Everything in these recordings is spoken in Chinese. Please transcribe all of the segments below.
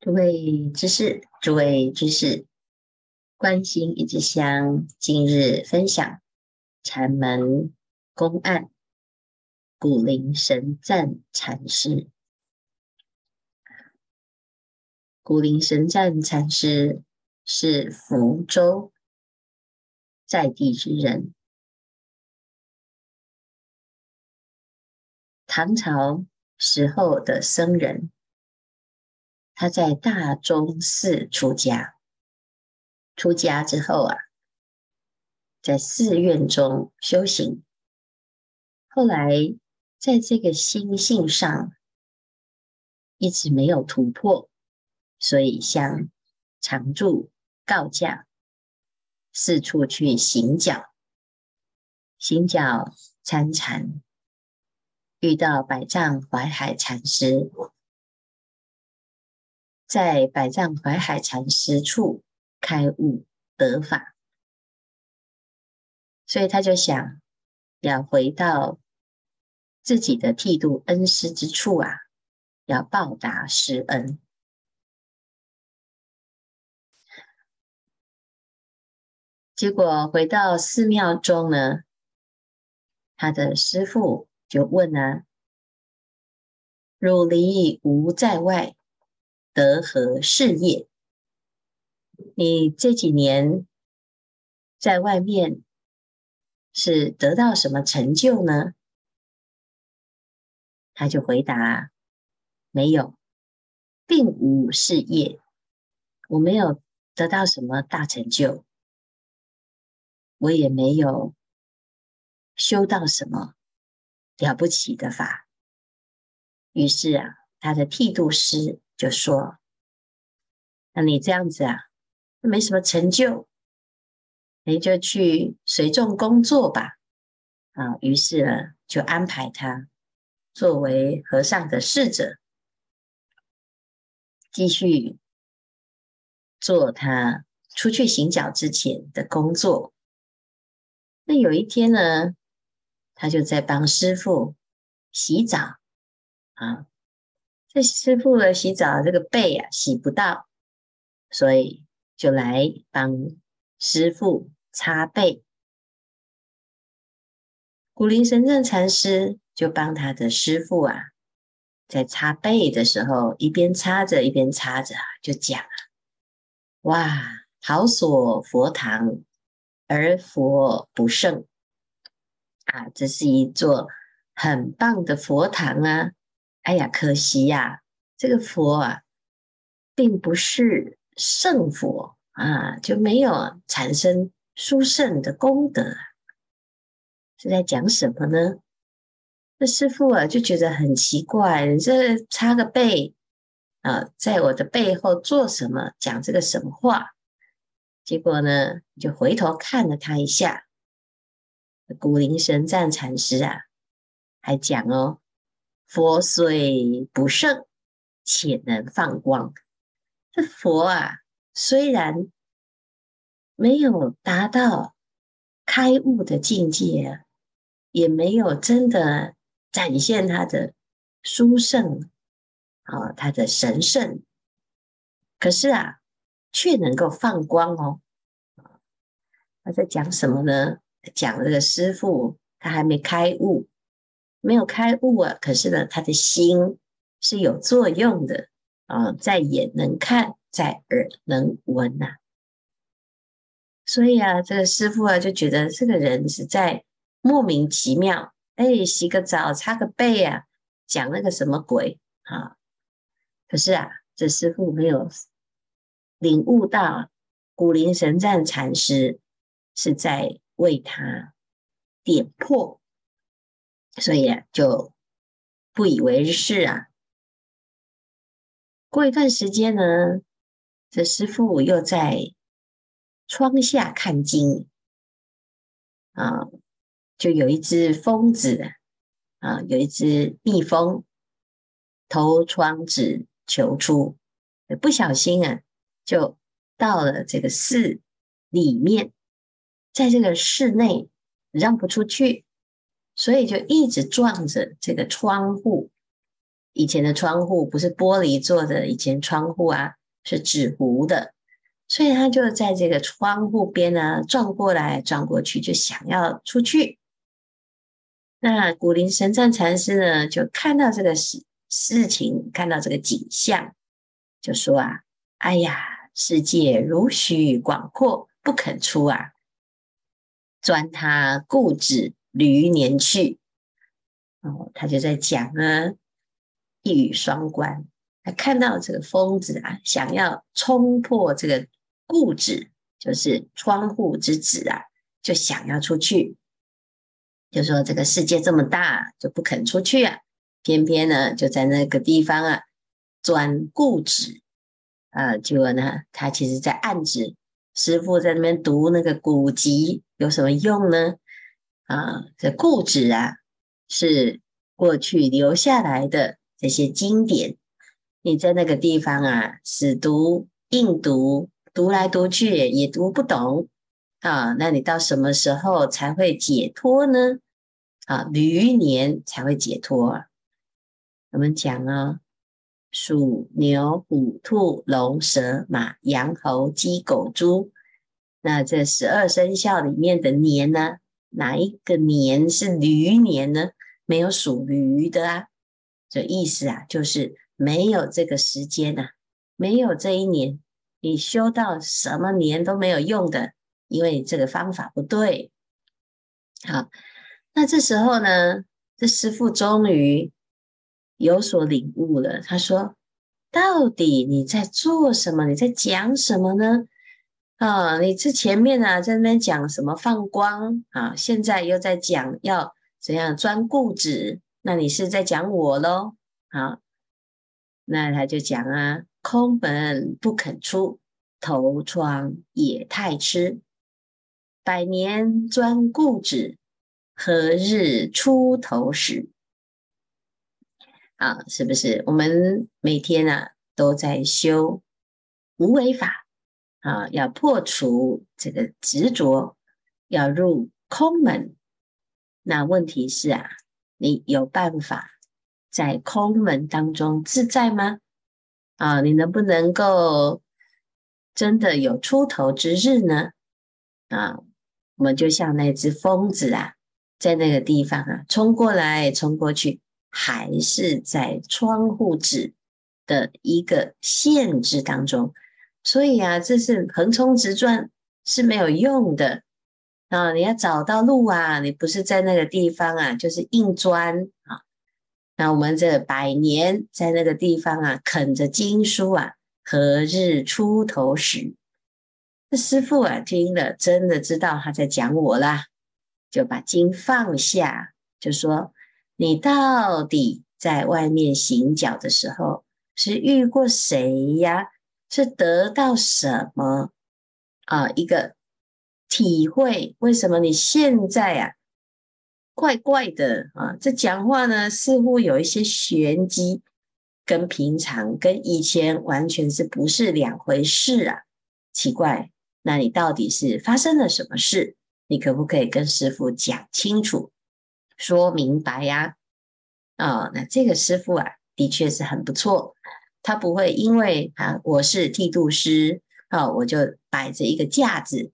诸位居士，诸位居士，观心一支香，今日分享禅门公案，古灵神赞禅师。古灵神赞禅师是福州在地之人，唐朝时候的僧人。他在大钟寺出家，出家之后啊，在寺院中修行。后来在这个心性上一直没有突破，所以向常住告假，四处去行脚，行脚参禅，遇到百丈怀海禅师。在百丈怀海禅师处开悟得法，所以他就想要回到自己的剃度恩师之处啊，要报答师恩。结果回到寺庙中呢，他的师父就问啊：“汝离吾在外。”德和事业？你这几年在外面是得到什么成就呢？他就回答：没有，并无事业，我没有得到什么大成就，我也没有修到什么了不起的法。于是啊，他的剃度师。就说：“那你这样子啊，没什么成就，你就去随众工作吧。”啊，于是呢，就安排他作为和尚的侍者，继续做他出去行脚之前的工作。那有一天呢，他就在帮师父洗澡啊。这师傅的洗澡，这个背啊洗不到，所以就来帮师傅擦背。古灵神正禅师就帮他的师傅啊，在擦背的时候，一边擦着一边擦着，就讲啊：“哇，好所佛堂，而佛不胜啊！这是一座很棒的佛堂啊。”哎呀，可惜呀、啊，这个佛啊，并不是圣佛啊，就没有产生殊胜的功德。是在讲什么呢？那师父啊，就觉得很奇怪，你这擦个背啊，在我的背后做什么？讲这个什么话？结果呢，就回头看了他一下。古灵神赞禅师啊，还讲哦。佛虽不胜，且能放光。这佛啊，虽然没有达到开悟的境界啊，也没有真的展现他的殊胜啊，他的神圣。可是啊，却能够放光哦。他在讲什么呢？讲这个师父，他还没开悟。没有开悟啊，可是呢，他的心是有作用的啊，在眼能看，在耳能闻呐、啊。所以啊，这个师父啊就觉得这个人实在莫名其妙。哎，洗个澡，擦个背啊，讲那个什么鬼啊？可是啊，这师父没有领悟到古灵神赞禅师是在为他点破。所以啊，就不以为是啊。过一段时间呢，这师父又在窗下看经啊，就有一只蜂子啊，有一只蜜蜂投窗子求出，不小心啊，就到了这个寺里面，在这个室内让不出去。所以就一直撞着这个窗户，以前的窗户不是玻璃做的，以前窗户啊是纸糊的，所以他就在这个窗户边呢转过来转过去，就想要出去。那古灵神赞禅师呢，就看到这个事事情，看到这个景象，就说啊：“哎呀，世界如许广阔，不肯出啊！钻他固执驴年去。”哦，他就在讲啊，一语双关。他看到这个疯子啊，想要冲破这个固执，就是窗户之纸啊，就想要出去。就说这个世界这么大，就不肯出去啊，偏偏呢就在那个地方啊钻固执，呃，结果呢，他其实在暗指师傅在那边读那个古籍有什么用呢？啊，这固执啊是过去留下来的这些经典，你在那个地方啊死读硬读，读来读去也读不懂。啊，那你到什么时候才会解脱呢？啊，驴年才会解脱。我们讲啊，鼠、牛、虎、兔、龙、蛇、马、羊、猴、鸡、狗、猪。那这十二生肖里面的年呢，哪一个年是驴年呢？没有属驴的啊。这意思啊，就是没有这个时间呐、啊，没有这一年，你修到什么年都没有用的。因为这个方法不对，好，那这时候呢，这师傅终于有所领悟了。他说：“到底你在做什么？你在讲什么呢？啊，你这前面啊在那边讲什么放光啊，现在又在讲要怎样钻固执，那你是在讲我喽？好，那他就讲啊，空门不肯出，头窗也太痴。”百年钻固执，何日出头时？啊，是不是？我们每天啊都在修无为法啊，要破除这个执着，要入空门。那问题是啊，你有办法在空门当中自在吗？啊，你能不能够真的有出头之日呢？啊？我们就像那只疯子啊，在那个地方啊，冲过来，冲过去，还是在窗户纸的一个限制当中。所以啊，这是横冲直撞是没有用的啊！你要找到路啊，你不是在那个地方啊，就是硬钻啊。那我们这百年在那个地方啊，啃着经书啊，何日出头时？这师父啊，听了真的知道他在讲我啦，就把经放下，就说：“你到底在外面行脚的时候，是遇过谁呀？是得到什么啊？一个体会？为什么你现在啊，怪怪的啊？这讲话呢，似乎有一些玄机，跟平常、跟以前完全是不是两回事啊？奇怪。”那你到底是发生了什么事？你可不可以跟师傅讲清楚、说明白呀？啊、那这个师傅啊，的确是很不错。他不会因为啊，我是剃度师啊、哦，我就摆着一个架子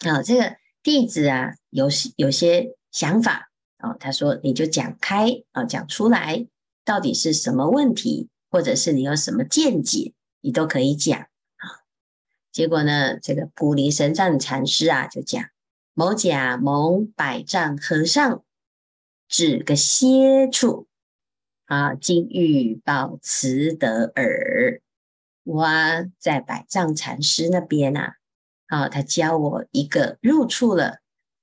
啊、这个弟子啊，有有些想法啊、他说你就讲开啊、讲出来，到底是什么问题，或者是你有什么见解，你都可以讲啊。结果呢，这个古灵神赞禅师啊，就讲某甲蒙百丈和尚指个歇处啊，今欲报慈德耳。我啊，在百丈禅师那边啊，啊，他教我一个入处了，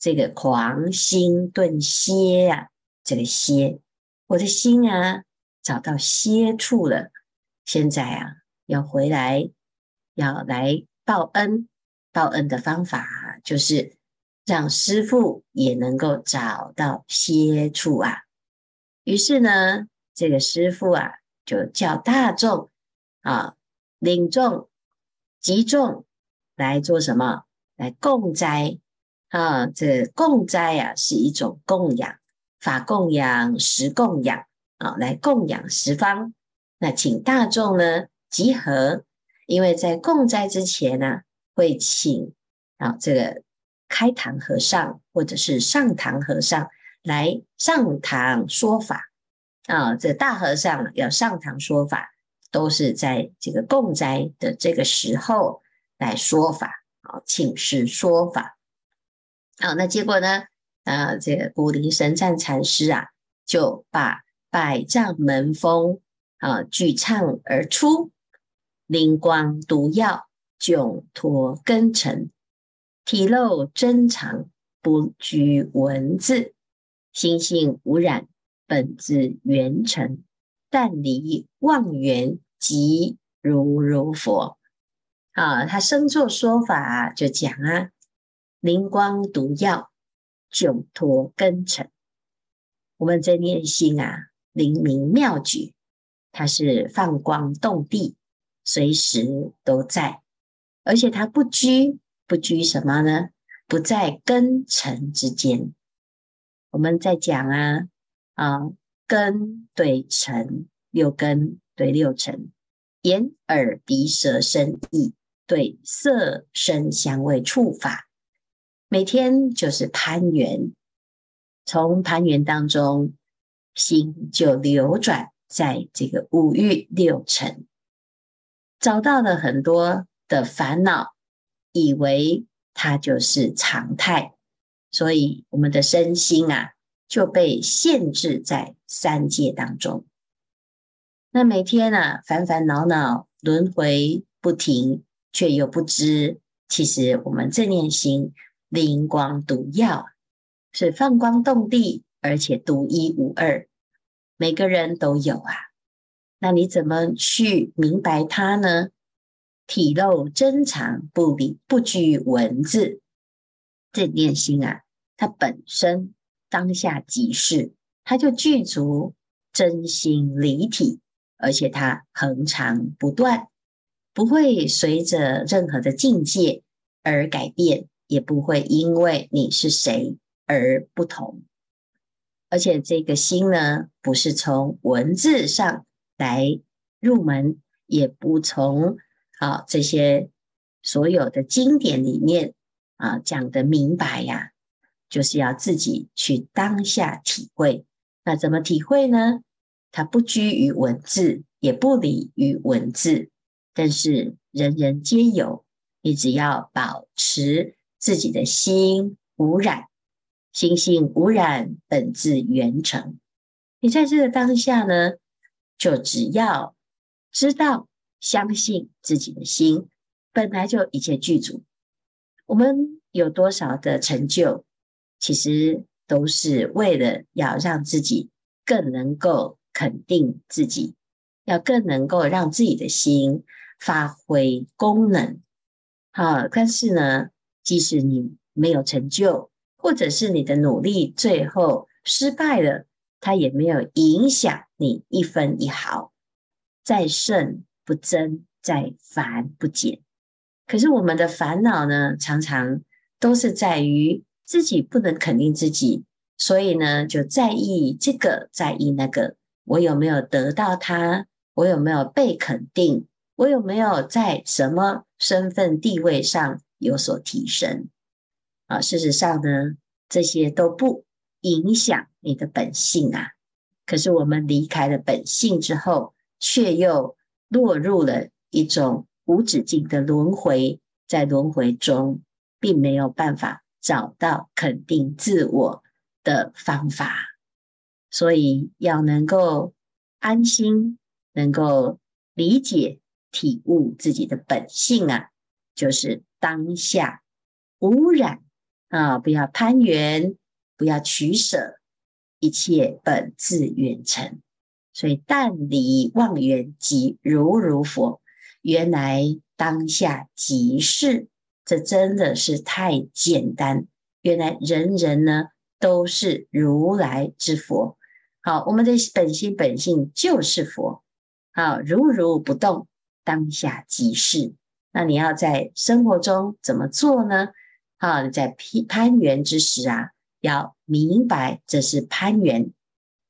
这个狂心顿歇啊，这个歇，我的心啊，找到歇处了。现在啊，要回来，要来。报恩，报恩的方法就是让师父也能够找到歇处啊。于是呢，这个师父啊，就叫大众啊，领众集众来做什么？来供斋啊。这供斋啊，是一种供养，法供养、实供养啊来供养十方。那请大众呢集合，因为在供斋之前呢、会请啊这个开堂和尚或者是上堂和尚来上堂说法啊。这大和尚要上堂说法，都是在这个供斋的这个时候来说法啊，请示说法。好，那结果呢？啊，这个古灵神赞禅师啊，就把百丈门风。啊！举唱而出，灵光独耀，迥脱根尘，体露真常，不拘文字，心性无染，本自圆成，但离妄缘，即如如佛。啊，他升座说法就讲啊，灵光独耀，迥脱根尘。我们这念心啊，灵明妙举。它是放光动地，随时都在，而且它不拘，不拘什么呢？不在根尘之间。我们在讲啊啊，根对尘，六根对六尘，眼耳鼻舌身意对色声香味触法，每天就是攀缘，从攀缘当中，心就流转。在这个五欲六尘，找到了很多的烦恼，以为它就是常态，所以我们的身心啊就被限制在三界当中。那每天啊烦烦恼恼轮回不停，却又不知，其实我们正念心灵光独耀，是放光动地，而且独一无二。每个人都有啊，那你怎么去明白它呢？体露真常，不离不拘文字，正念心啊，它本身当下即是，它就具足真心离体，而且它恒常不断，不会随着任何的境界而改变，也不会因为你是谁而不同。而且这个心呢，不是从文字上来入门，也不从啊这些所有的经典里面啊讲得明白呀，就是要自己去当下体会。那怎么体会呢？它不拘于文字，也不离于文字，但是人人皆有。你只要保持自己的心无染。心性无染，本自圆成。你在这个当下呢，就只要知道、相信自己的心本来就一切具足。我们有多少的成就，其实都是为了要让自己更能够肯定自己，要更能够让自己的心发挥功能。好，但是呢，即使你没有成就。或者是你的努力最后失败了，它也没有影响你一分一毫，在胜不增，在烦不减。可是我们的烦恼呢，常常都是在于自己不能肯定自己，所以呢，就在意这个，在意那个，我有没有得到它？我有没有被肯定？我有没有在什么身份地位上有所提升？啊，事实上呢，这些都不影响你的本性啊。可是我们离开了本性之后，却又落入了一种无止境的轮回，在轮回中，并没有办法找到肯定自我的方法。所以要能够安心，能够理解、体悟自己的本性啊，就是当下无染。啊！不要攀缘，不要取舍，一切本自圆成。所以，但离妄缘，即如如佛。原来当下即是，这真的是太简单。原来人人呢都是如来之佛。好，我们的本心本性就是佛。好，如如不动，当下即是。那你要在生活中怎么做呢？啊，在攀缘之时啊，要明白这是攀缘。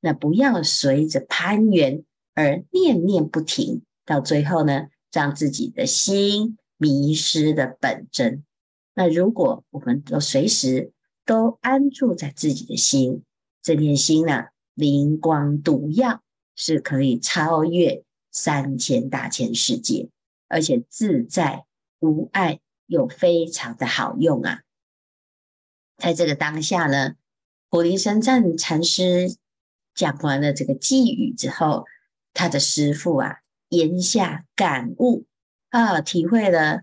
那不要随着攀缘而念念不停，到最后呢，让自己的心迷失的本真。那如果我们都随时都安住在自己的心，这念心呢，灵光独耀，是可以超越三千大千世界，而且自在无碍，又非常的好用啊！在这个当下呢，古灵神赞禅师讲完了这个偈语之后，他的师父啊，言下感悟啊，体会了，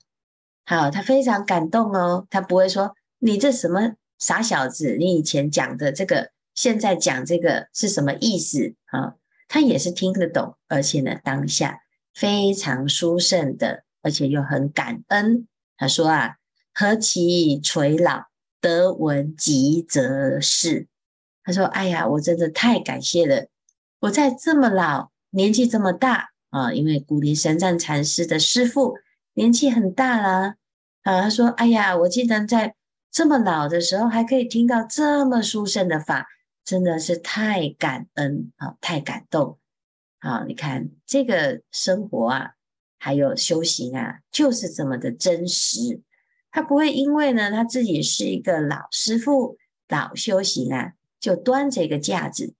好，他非常感动哦，他不会说你这什么傻小子，你以前讲的这个。现在讲这个是什么意思啊？他也是听得懂，而且呢，当下非常殊胜的，而且又很感恩。他说啊：“何其垂老，得闻即则是。”他说：“哎呀，我真的太感谢了！我在这么老，年纪这么大啊，因为古灵神赞禅师的师父年纪很大了啊。”他说：“哎呀，我竟然在这么老的时候，还可以听到这么殊胜的法。”真的是太感恩啊，太感动啊！你看这个生活啊，还有修行啊，就是这么的真实。他不会因为呢，他自己是一个老师傅、老修行啊，就端着一个架子。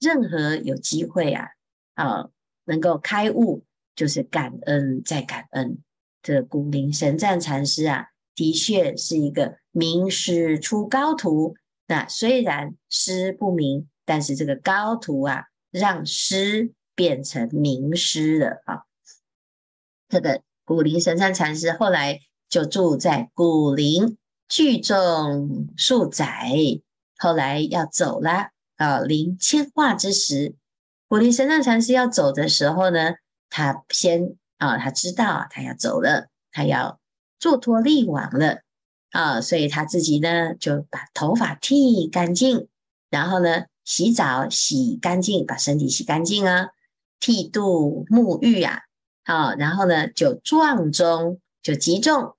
任何有机会啊，啊，能够开悟，就是感恩再感恩。这古灵神赞禅师啊，的确是一个名师出高徒。那虽然师不明，但是这个高徒啊，让师变成名师了啊。这个古灵神赞禅师后来就住在古灵聚众数载，后来要走了啊，临迁化之时，古灵神藏禅师要走的时候呢，他先啊，他知道，他要走了，他要坐脱力往了。啊，所以他自己呢，就把头发剃干净，然后呢，洗澡洗干净，把身体洗干净啊，剃度沐浴啊，好，然后呢，就撞中就集众，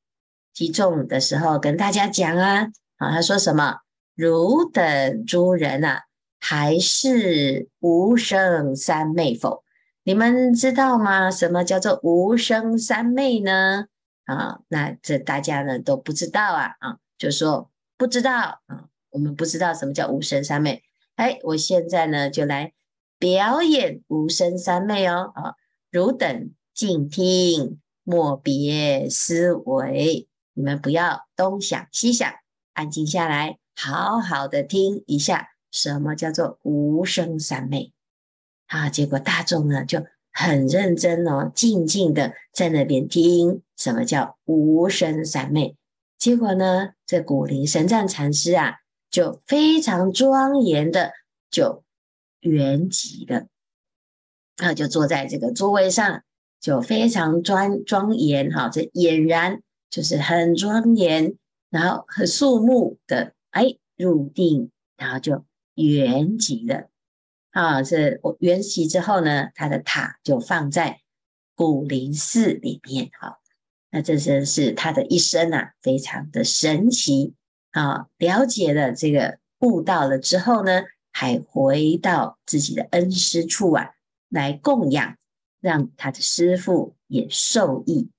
集众的时候跟大家讲啊，啊，他说什么？汝等诸人啊，还是无生三昧否？你们知道吗？什么叫做无生三昧呢？啊，那这大家呢都不知道啊啊，就说不知道啊，我们不知道什么叫无生三昧。哎，我现在呢就来表演无生三昧哦啊，汝等静听，莫别思维，你们不要东想西想，安静下来，好好的听一下什么叫做无声三昧。啊，结果大众呢就。很认真哦，静静的在那边听什么叫无声三昧。结果呢，这古灵神赞禅师啊，就非常庄严的就圆寂了，啊，就坐在这个座位上，就非常庄庄严哈，这俨然就是很庄严，然后很肃穆的哎入定，然后就圆寂的。啊，这我圆寂之后呢，他的塔就放在古灵寺里面。哈，那这真是他的一生啊，非常的神奇。啊，了解了这个悟道了之后呢，还回到自己的恩师处啊，来供养，让他的师父也受益。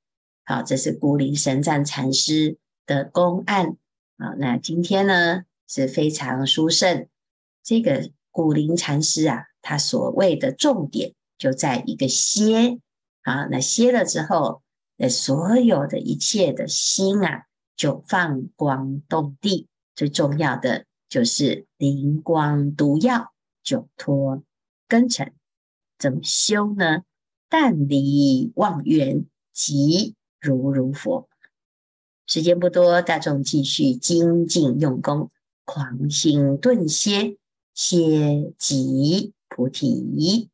好，这是古灵神赞禅师的公案。啊，那今天呢是非常殊胜，这个。古灵禅师啊，他所谓的重点就在一个歇啊，那歇了之后，那所有的一切的心啊，就放光动地。最重要的就是灵光独耀，久脱根尘。怎么修呢？但离妄缘，即如如佛。时间不多，大众继续精进用功，狂心顿歇。歇即菩提。